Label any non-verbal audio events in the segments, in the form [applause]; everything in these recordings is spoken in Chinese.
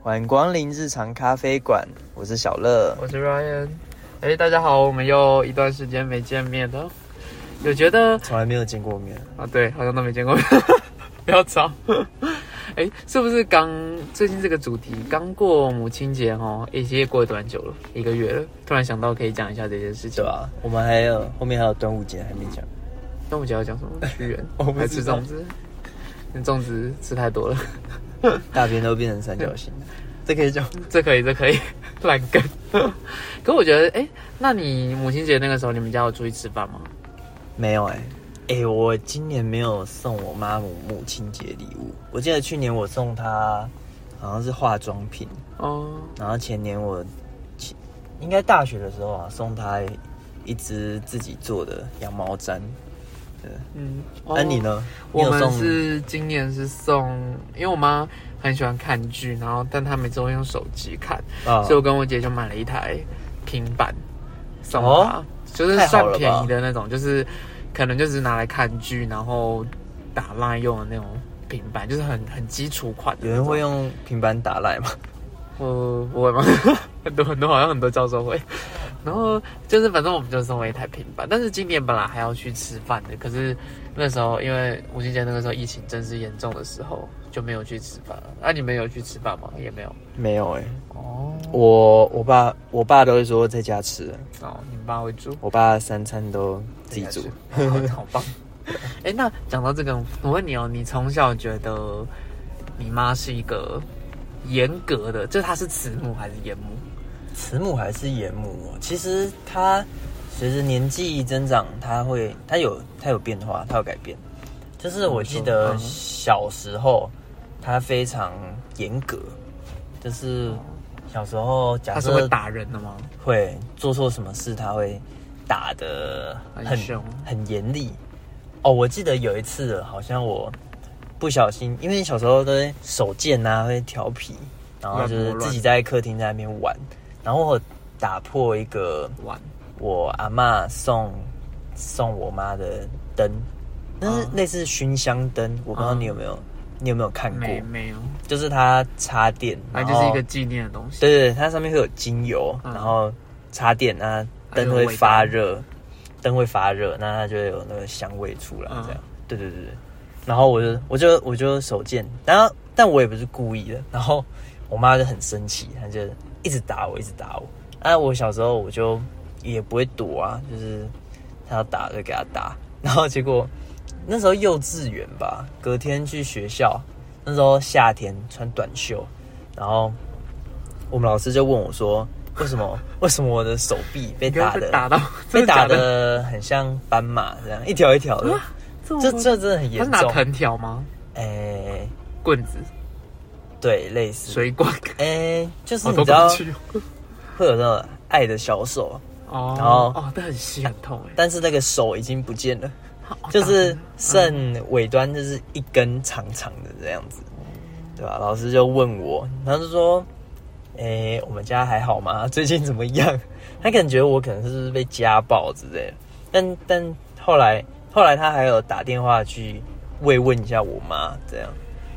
欢迎光临日常咖啡馆，我是小乐。我是 Ryan。哎、大家好，我们又一段时间没见面了，有觉得从来没有见过面，啊？对，好像都没见过面，[laughs] 不要吵。哎、是不是刚最近这个主题刚过母亲节哦？哎、其实也过了蛮久了，一个月了。突然想到可以讲一下这件事情，对吧？我们还有后面还有端午节还没讲，端午节要讲什么？屈原 [laughs] 我不知道还吃粽子？你粽子吃太多了，[laughs] 大便都变成三角形，这可以讲。这可以，这可以，[laughs] 烂梗。[laughs] 可我觉得，哎、那你母亲节那个时候，你们家有出去吃饭吗？没有哎、哎、我今年没有送我妈母母亲节礼物。我记得去年我送她好像是化妆品，哦，然后前年我前应该大学的时候啊，送她一只自己做的羊毛毡。嗯，那、你呢？我们是今年是送，因为我妈很喜欢看剧，然后但她每次都会用手机看，啊所以我跟我姐就买了一台平板送她，哦就是算便宜的那种，就是可能就是拿来看剧，然后打烂用的那种平板，就是很很基础款的。有人会用平板打赖吗？我，不会吗？很多很多，好像很多教授会。然后就是，反正我们就送了一台平板。但是今年本来还要去吃饭的，可是那时候因为母亲节那个时候疫情正是严重的时候，就没有去吃饭那。啊，你们有去吃饭吗？也没有。没有哎、哦我我爸我爸都会说在家吃，哦，你们爸会煮，我爸三餐都自己煮。好好棒。哎、那讲到这个，我问你哦，你从小觉得你妈是一个严格的，就是她是慈母还是严母？慈母还是严母哦？其实他随着年纪增长，他会他有他有变化，他有改变。就是我记得嗯小时候他非常严格，就是小时候假设会打人的吗？会做错什么事，他会打的很很凶很严厉。哦，我记得有一次，好像我不小心，因为小时候都手贱啊、会调皮，然后就是自己在客厅在那边玩，然后我打破一个碗我阿嬷送送我妈的灯，那是嗯类似熏香灯，我不知道你有没有、你有没有看过？没没有，就是它插电，那就是一个纪念的东西。对对对，它上面会有精油，嗯然后插电，那灯会发热，灯会发热，那它就会有那个香味出来，嗯这样。对对对对。然后我就我就我就手贱，然后但我也不是故意的，然后我妈就很生气，她就一直打我，一直打我。啊，我小时候我就也不会躲啊，就是他要打就给他打，[laughs] 然后结果那时候幼稚园吧，隔天去学校，那时候夏天穿短袖，然后我们老师就问我说：“为什么 [laughs] 为什么我的手臂被打的被打到，[laughs] 被打的很像斑马这样一条一条的？这这真的很他是拿严重。藤条吗？哎、棍子、对，类似。水管，[laughs] 哎、就是你知道会有那种爱的小手，哦。然后哦，这很细很痛哎，但是那个手已经不见了，好就是大剩尾端就是一根长长的这样子，对吧？老师就问我，他就说：“哎、我们家还好吗？[laughs] 最近怎么样？” [laughs] 他感觉我可能是不是被家暴之类的，但但后来后来他还有打电话去慰问一下我妈，这样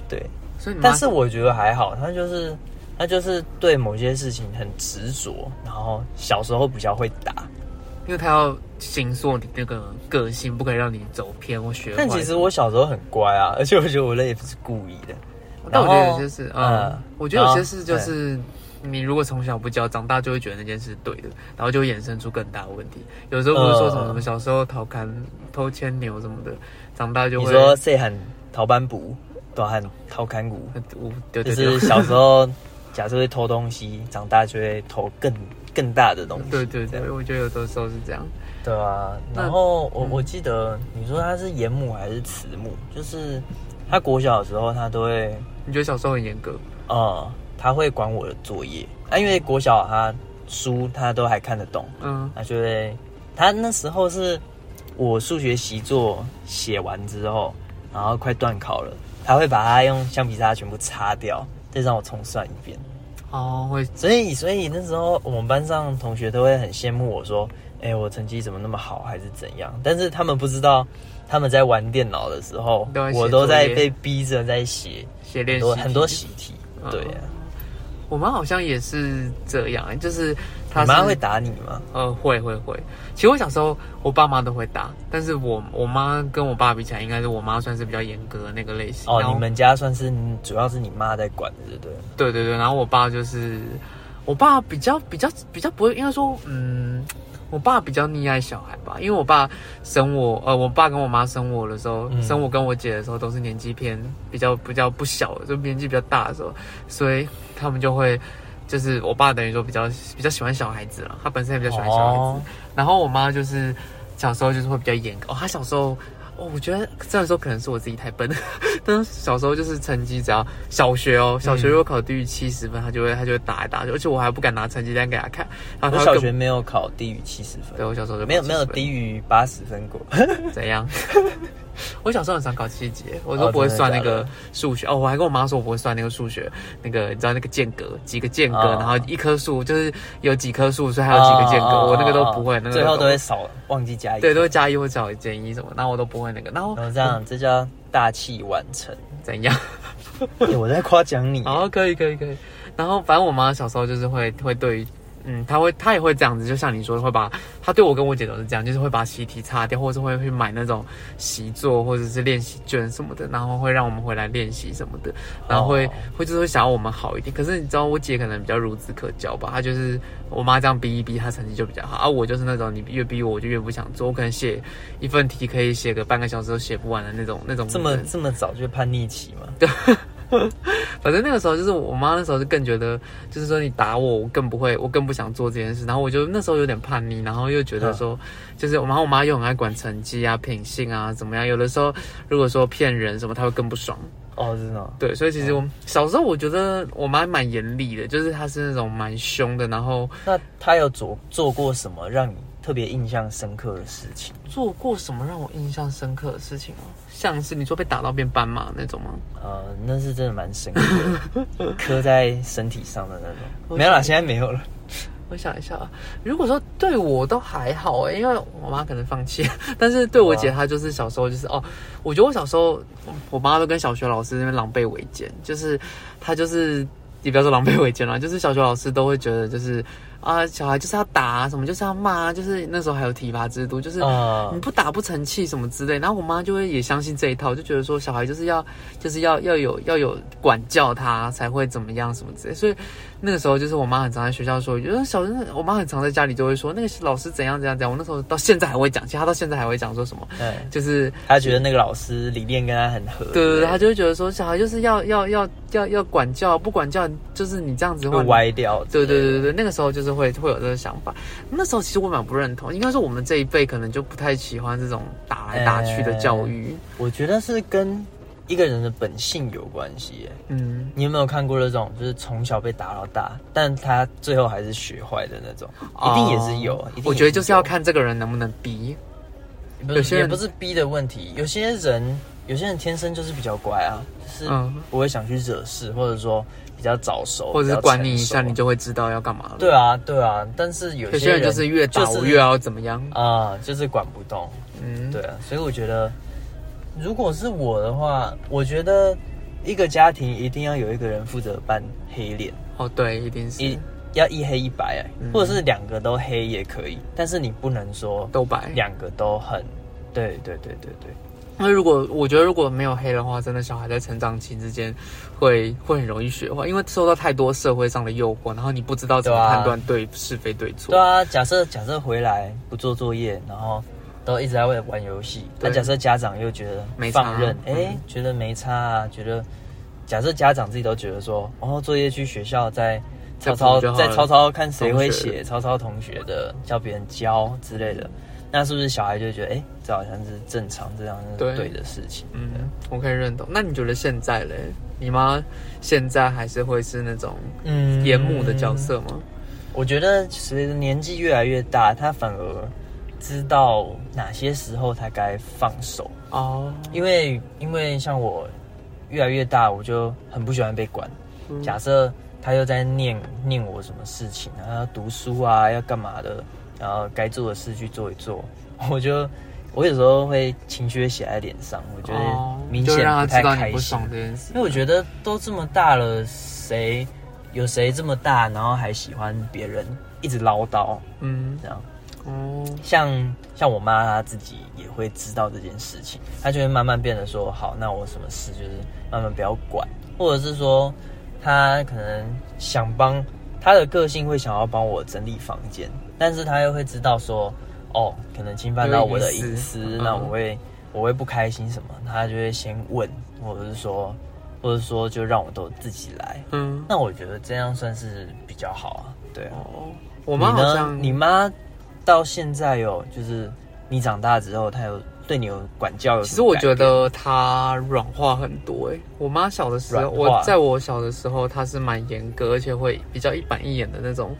对。所以你但是我觉得还好，他就是他就是对某些事情很执着，然后小时候比较会打，因为他要形塑你那个个性，不可以让你走偏或学坏。但其实我小时候很乖啊，而且我觉得我那也不是故意的。但我觉得有些事，嗯嗯，我觉得有些事就是你如果从小不教，长大就会觉得那件事是对的，然后就会衍生出更大的问题。有时候不是说什么嗯什么小时候偷看、偷牵牛什么的，长大就会你说谁很逃班补，都喊逃看股，[laughs] 我就是小时候假设会偷东西，长大就会偷更更大的东西。对对对，我觉得有的时候是这样。对啊。然后我嗯我记得你说他是严母还是慈母，就是他国小的时候他都会。你觉得小时候很严格？嗯，他会管我的作业啊，因为国小他书他都还看得懂，嗯，他就会，他那时候是我数学习作写完之后，然后快断考了，他会把它用橡皮擦全部擦掉，再让我重算一遍。哦，会所以，所以那时候我们班上同学都会很羡慕我说，哎、我成绩怎么那么好，还是怎样？但是他们不知道，他们在玩电脑的时候我都在被逼着在写写练习很多习题。嗯对啊，我们好像也是这样，就是她是你妈会打你吗？呃，会会会。其实我小时候，我爸妈都会打，但是我我妈跟我爸比起来，应该是我妈算是比较严格的那个类型。哦，你们家算是主要是你妈在管的，对不对？对对对，然后我爸就是，我爸比较比较比较不会，应该说，嗯，我爸比较溺爱小孩吧，因为我爸生我，呃，我爸跟我妈生我的时候，嗯生我跟我姐的时候都是年纪偏比较比较不小的，就年纪比较大的时候，所以他们就会。就是我爸等于说比较比较喜欢小孩子了，他本身也比较喜欢小孩子。哦然后我妈就是小时候就是会比较严格哦，她小时候哦，我觉得这样说可能是我自己太笨，[laughs] 但是小时候就是成绩只要小学哦，小学如果考低于七十分，她就会她就会打一打，而且我还不敢拿成绩单给她看。然后她我小学没有考低于七十分，对我小时候就没有没有低低于八十分过。[laughs] 怎样？[laughs] 我小时候很常考七节，我都哦不会算那个数学哦。我还跟我妈说我不会算那个数学，那个你知道那个间隔几个间隔，哦然后一棵树就是有几棵树，所以还有几个间隔，哦我那个都不会，那个最后都会会少忘记加一。对，都会加一或少减一什么，然后我都不会那个，然后这样，这叫大器晚成。怎样？欸 [laughs] 我在夸奖你。哦，可以可以可以。然后反正我妈小时候就是会会对于，嗯，他会他也会这样子，就像你说的，会把他对我跟我姐都是这样，就是会把习题擦掉，或者是会去买那种习作或者是练习卷什么的，然后会让我们回来练习什么的，然后会、哦会就是会想要我们好一点。可是你知道我姐可能比较孺子可教吧，她就是我妈这样逼一逼，她成绩就比较好，而、我就是那种你越逼我，我就越不想做，我可能写一份题可以写个半个小时都写不完的那种那种这么这么早就叛逆期吗？[laughs] [laughs] 反正那个时候就是我妈那时候就更觉得，就是说你打我，我更不会，我更不想做这件事。然后我就那时候有点叛逆，然后又觉得说，就是我妈我妈又很爱管成绩啊、品性啊怎么样。有的时候如果说骗人什么，她会更不爽。哦，真的哦。对，所以其实我小时候我觉得我妈蛮严厉的，就是她是那种蛮凶的，然后那她有做做过什么让你特别印象深刻的事情？做过什么让我印象深刻的事情吗？像是你说被打到变斑马那种吗？呃，那是真的蛮深刻的，[laughs] 刻在身体上的那种。我没有啦，想现在没有了。我想一下啊，如果说对我都还好哎、因为我妈可能放弃，[laughs] 但是对我姐她就是小时候就是哦，我觉得我小时候我妈都跟小学老师那边狼狈为奸，就是她就是你不要说狼狈为奸了，就是小学老师都会觉得就是啊小孩就是要打、啊、什么就是要骂啊，就是那时候还有体罚制度，就是呃你，不打不成器什么之类，然后我妈就会也相信这一套，就觉得说小孩就是要就是要要有要有管教他才会怎么样什么之类，所以那个时候就是我妈很常在学校说，觉得小人我妈很常在家里就会说那个老师怎样怎样怎样，我那时候到现在还会讲，其实她到现在还会讲说什么，对，就是他觉得那个老师理念跟他很合，对对对，她就会觉得说小孩就是要要要要要管教，不管教就是你这样子会，歪掉。对对对对对，那个时候就是会会有这个想法。那时候其实我蛮不认同，应该说我们这一辈可能就不太喜欢这种打来打去的教育。我觉得是跟一个人的本性有关系。嗯，你有没有看过那种，就是从小被打到大，但他最后还是学坏的那种？一定也是有。我觉得就是要，看这个人能不能逼。不有些也不是逼的问题，有些人有些人天生就是比较乖啊，就是嗯不会想去惹事，或者说比较早熟，或者是管你一下，你就会知道要干嘛了。对啊对啊。但是有有些人就是越打就是我越要怎么样。啊、就是管不动。嗯，对啊，所以我觉得，如果是我的话，我觉得一个家庭一定要有一个人负责扮黑脸，哦对，一定是。一要一黑一白、或者是两个都黑也可以，但是你不能说都白。两个都很，对对对对对，那如果我觉得如果没有黑的话，真的小孩在成长期之间会会很容易学坏，因为受到太多社会上的诱惑，然后你不知道怎么判断对是非对错。对啊，假设假设回来不做作业，然后都一直在为玩游戏，那对假设家长又觉得没差放任，哎、嗯觉得没差啊，觉得假设家长自己都觉得说，哦，作业去学校再抄抄再抄抄看谁会写，抄抄同学的，叫别人教之类的，那是不是小孩就觉得，哎、这好像是正常，这样是对对的事情？嗯，我可以认同。那你觉得现在嘞？你妈现在还是会是那种嗯严母的角色吗？我觉得随着年纪越来越大，她反而知道哪些时候才该放手。哦，因为因为像我越来越大，我就很不喜欢被管。嗯假设他又在念念我什么事情啊，要读书啊，要干嘛的，然后该做的事去做一做，[laughs] 我就我有时候会情绪会写在脸上，我觉哦得明显不太开心因为。我觉得都这么大了，谁有谁这么大，然后还喜欢别人一直唠叨嗯，这样？哦，像像我妈她自己也会知道这件事情，她就会慢慢变得说，好，那我什么事就是慢慢不要管，或者是说她可能想帮她的个性会想要帮我整理房间，但是她又会知道说，哦，可能侵犯到我的隐私，那我会我会不开心什么，她就会先问，或者是说，或者说就让我都自己来，嗯，那我觉得这样算是比较好啊，对啊。哦，我妈你呢？好像你妈到现在有就是你长大之后，他有对你有管教有其实我觉得他软化很多诶、我妈小的时候，我在我小的时候，她是蛮严格，而且会比较一板一眼的那种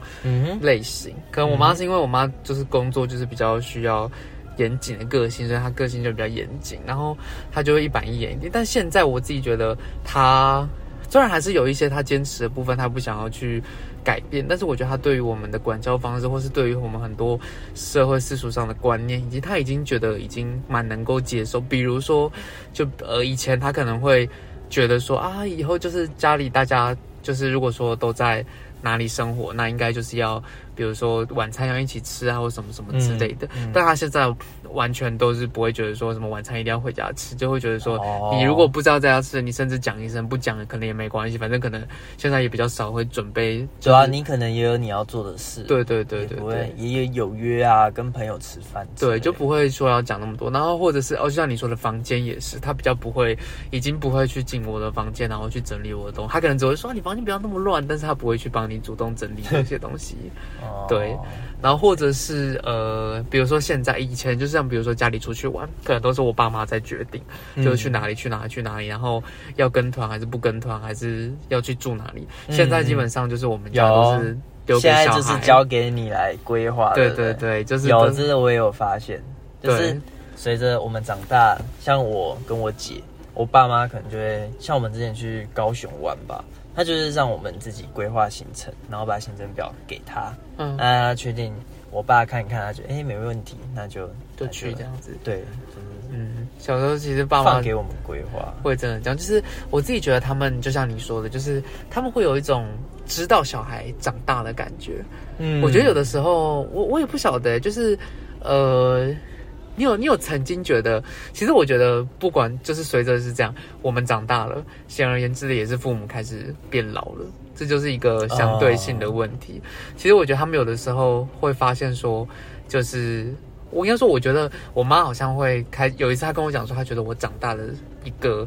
类型。可能我妈是因为我妈就是工作就是比较需要严谨的个性，所以她个性就比较严谨，然后她就会一板一眼一点。但现在我自己觉得她虽然还是有一些她坚持的部分，她不想要去改变，但是我觉得他对于我们的管教方式，或是对于我们很多社会世俗上的观念，以及他已经觉得已经蛮能够接受。比如说，就呃以前他可能会觉得说啊，以后就是家里大家就是如果说都在哪里生活，那应该就是要比如说晚餐要一起吃啊，或什么什么之类的。嗯嗯但他现在完全都是不会觉得说什么晚餐一定要回家吃，就会觉得说、哦你如果不知道在家吃，你甚至讲一声不讲可能也没关系，反正可能现在也比较少会准备。主要你可能也有你要做的事，对对对对也有有约啊，跟朋友吃饭对，就不会说要讲那么多，然后或者是哦，就像你说的房间也是，他比较不会，已经不会去进我的房间，然后去整理我的东西，他可能只会说、啊你房间不要那么乱，但是他不会去帮你主动整理这些东西。[laughs] 哦。对然后或者是呃，比如说现在以前就像比如说家里出去玩，可能都是我爸妈在决定，嗯。就是去哪里去哪里去哪里，然后要跟团还是不跟团，还是要去住哪里。嗯。现在基本上就是我们家有都是丢给现在，就是交给你来规划，对对对，就是有都这个我也有发现，就是随着我们长大，像我跟我姐，我爸妈可能就会像我们之前去高雄玩吧，他就是让我们自己规划行程，然后把行程表给他，嗯那他确定我爸看一看，他觉得哎、没问题，那就就去这样子。对，就是嗯，小时候其实爸妈放给我们规划，会真的这样，就是我自己觉得他们就像你说的，就是他们会有一种知道小孩长大的感觉。嗯我觉得有的时候，我我也不晓得，就是呃，你有你有曾经觉得，其实我觉得不管就是随着是这样，我们长大了，显而言之的也是父母开始变老了，这就是一个相对性的问题。其实我觉得他们有的时候会发现说，就是。我应该说，我觉得我妈好像会开有一次，她跟我讲说，她觉得我长大的一个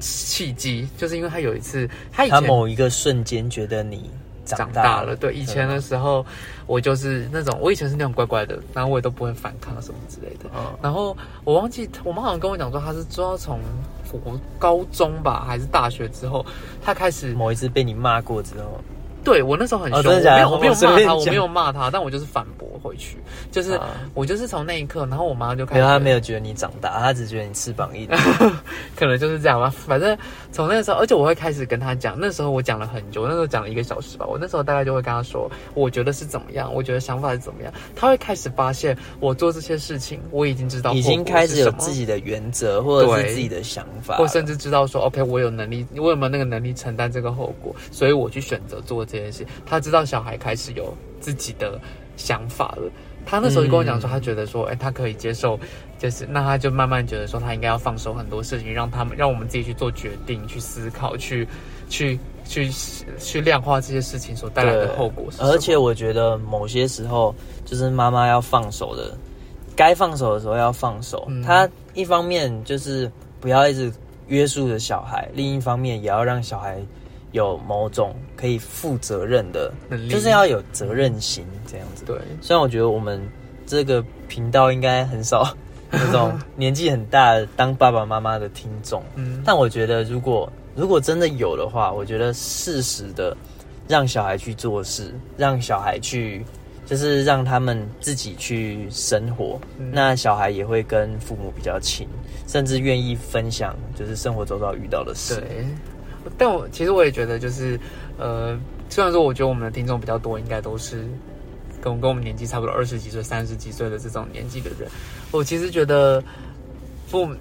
契机，就是因为她有一次，她以前他某一个瞬间觉得你长长大了。了，对，以前的时候，我就是那种，我以前是那种乖乖的，然后我也都不会反抗什么之类的。嗯然后我忘记，我妈好像跟我讲说，她是说要从我高中吧，还是大学之后，她开始某一次被你骂过之后，对我那时候很哦凶，真的的我没有我没有骂他，我没有骂他，但我就是反驳回去，就是、啊我就是从那一刻，然后我妈就开始，没有他没有觉得你长大，他只觉得你翅膀硬。[laughs] 可能就是这样吧。反正从那个时候，而且我会开始跟他讲，那时候我讲了很久，那时候讲了一个小时吧。我那时候大概就会跟他说，我觉得是怎么样，我觉得想法是怎么样。他会开始发现我做这些事情，我已经知道已经开始有自己的原则，或者是自己的想法，或甚至知道说，OK，我有能力，我有没有那个能力承担这个后果，所以我去选择做这件事。他知道小孩开始有自己的想法了。他那时候就跟我讲说，嗯他觉得说，哎、他可以接受，就是那他就慢慢觉得说，他应该要放手很多事情，让他们让我们自己去做决定、去思考、去去去去量化这些事情所带来的后果。而且我觉得某些时候，就是妈妈要放手的，该放手的时候要放手。嗯她一方面就是不要一直约束着小孩，另一方面也要让小孩有某种可以负责任的就是要有责任心这样子。对，虽然我觉得我们这个频道应该很少那种年纪很大的当爸爸妈妈的听众，[laughs] 嗯，但我觉得，如果如果真的有的话，我觉得适时的让小孩去做事，让小孩去，就是让他们自己去生活，嗯。那小孩也会跟父母比较亲，甚至愿意分享，就是生活周遭遇到的事。对，但我其实我也觉得，就是呃，虽然说我觉得我们的听众比较多，应该都是跟跟我们年纪差不多二十几岁、三十几岁的这种年纪的人，我其实觉得父母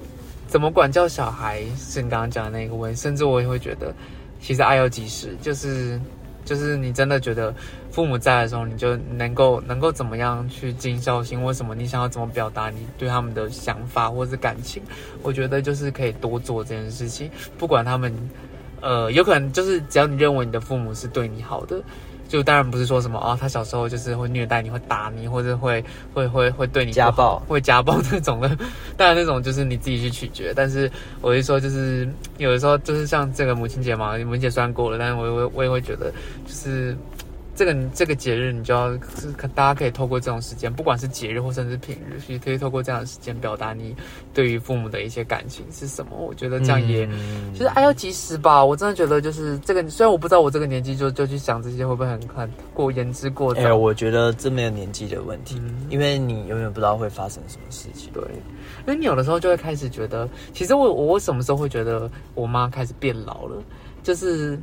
怎么管教小孩是你刚刚讲的那个问题，甚至我也会觉得。其实爱要及时，就是就是你真的觉得父母在的时候，你就能够能够怎么样去尽孝心，或什么你想要怎么表达你对他们的想法或是感情，我觉得就是可以多做这件事情，不管他们。呃，有可能就是只要你认为你的父母是对你好的，就当然不是说什么哦，他小时候就是会虐待你，会打你，或者会会会会对你家暴，会家暴那种的。[laughs] 当然那种就是你自己去取决。但是我是说，就是有的时候就是像这个母亲节嘛，母亲节虽然过了，但是我我我也会觉得就是。这个这个节日，你就要是大家可以透过这种时间，不管是节日或甚至平日，其实可以透过这样的时间表达你对于父母的一些感情是什么。我觉得这样也，就是爱要及时吧。我真的觉得就是这个，虽然我不知道我这个年纪就就去想这些会不会很很过言之过早。哎，我觉得这没有年纪的问题，因为你永远不知道会发生什么事情。对，因为你有的时候就会开始觉得，其实我我什么时候会觉得我妈开始变老了，就是。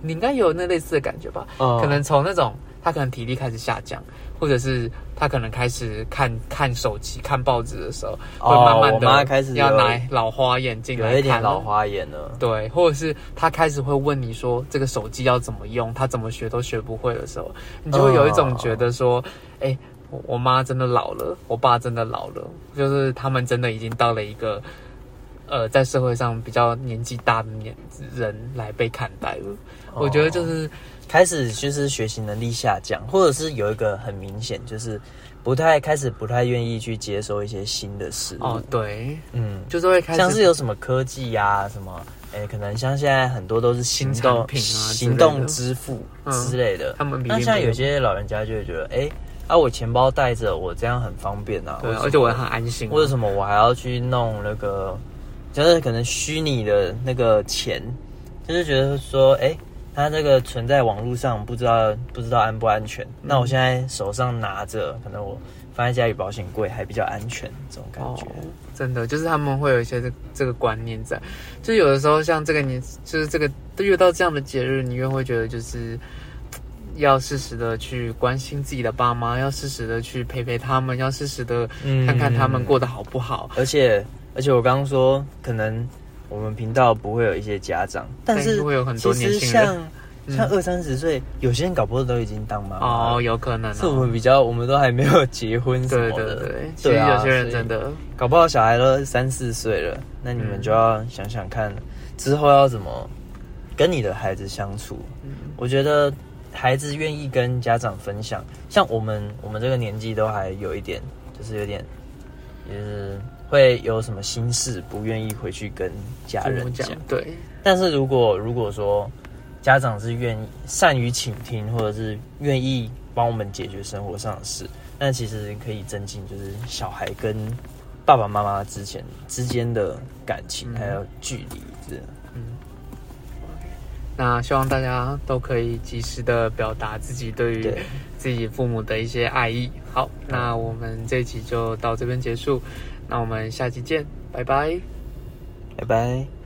你应该有那类似的感觉吧？可能从那种他可能体力开始下降，或者是他可能开始看看手机、看报纸的时候，会慢慢的开始要拿老花眼镜来看，老花眼了。对，或者是他开始会问你说这个手机要怎么用，他怎么学都学不会的时候，你就会有一种觉得说，哎，我妈真的老了，我爸真的老了，就是他们真的已经到了一个。呃，在社会上比较年纪大的年人来被看待了，我觉得就是开始就是学习能力下降，或者是有一个很明显就是不太开始不太愿意去接受一些新的事哦，对，嗯，就是会开始像是有什么科技呀，什么哎，可能像现在很多都是新产品啊，行动支付之类的，他们那像有些老人家就会觉得，哎，啊，我钱包带着，我这样很方便啊，对，而且我很安心，为什么我还要去弄那个？就是可能虚拟的那个钱，就是觉得说，哎，它这个存在网络上，不知道不知道安不安全。那我现在手上拿着，可能我放在家里保险柜还比较安全，这种感觉。真的，就是他们会有一些这这个观念在。就有的时候，像这个年，就是这个越到这样的节日，你越会觉得就是要适时的去关心自己的爸妈，要适时的去陪陪他们，要适时的看看他们过得好不好，而且。而且我刚刚说，可能我们频道不会有一些家长，但是会有很多年轻人，像像二三十岁，有些人搞不好都已经当妈妈哦，有可能是我们比较，我们都还没有结婚什么的，对对对，其实有些人真的。搞不好小孩都三四岁了，那你们就要想想看，之后要怎么跟你的孩子相处。我觉得孩子愿意跟家长分享，像我们我们这个年纪都还有一点，就是有点，就是。会有什么心事不愿意回去跟家人讲？对，但是如果如果说家长是愿意善于倾听，或者是愿意帮我们解决生活上的事，那其实可以增进就是小孩跟爸爸妈妈之前之间的感情还有距离这样。嗯，那希望大家都可以及时的表达自己对于自己父母的一些爱意。好，那我们这一期就到这边结束。那我们下期见，拜拜，拜拜。